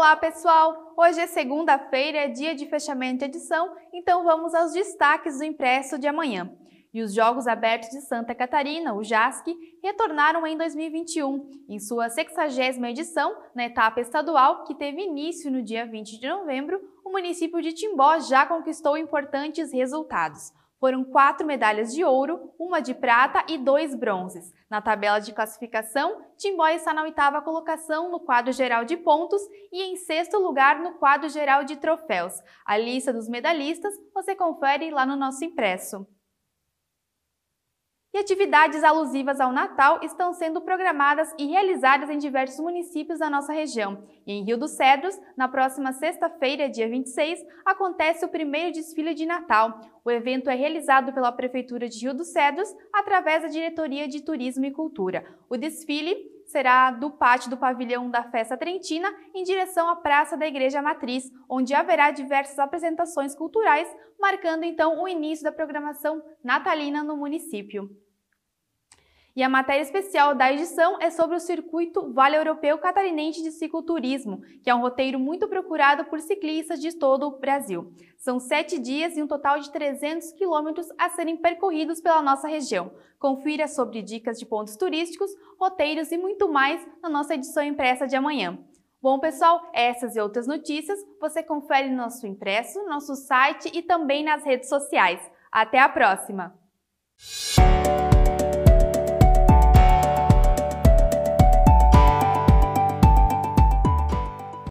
Olá, pessoal! Hoje é segunda-feira, é dia de fechamento de edição, então vamos aos destaques do impresso de amanhã. E os Jogos Abertos de Santa Catarina, o JASC, retornaram em 2021, em sua 60ª edição, na etapa estadual, que teve início no dia 20 de novembro, o município de Timbó já conquistou importantes resultados. Foram quatro medalhas de ouro, uma de prata e dois bronzes. Na tabela de classificação, Timbó está na oitava colocação no quadro geral de pontos e em sexto lugar no quadro geral de troféus. A lista dos medalhistas você confere lá no nosso impresso. Atividades alusivas ao Natal estão sendo programadas e realizadas em diversos municípios da nossa região. E em Rio dos Cedros, na próxima sexta-feira, dia 26, acontece o primeiro desfile de Natal. O evento é realizado pela Prefeitura de Rio dos Cedros através da Diretoria de Turismo e Cultura. O desfile será do pátio do pavilhão da Festa Trentina em direção à Praça da Igreja Matriz, onde haverá diversas apresentações culturais, marcando então o início da programação natalina no município. E a matéria especial da edição é sobre o circuito Vale Europeu Catarinense de Cicloturismo, que é um roteiro muito procurado por ciclistas de todo o Brasil. São sete dias e um total de 300 quilômetros a serem percorridos pela nossa região. Confira sobre dicas de pontos turísticos, roteiros e muito mais na nossa edição impressa de amanhã. Bom, pessoal, essas e outras notícias você confere no nosso impresso, nosso site e também nas redes sociais. Até a próxima!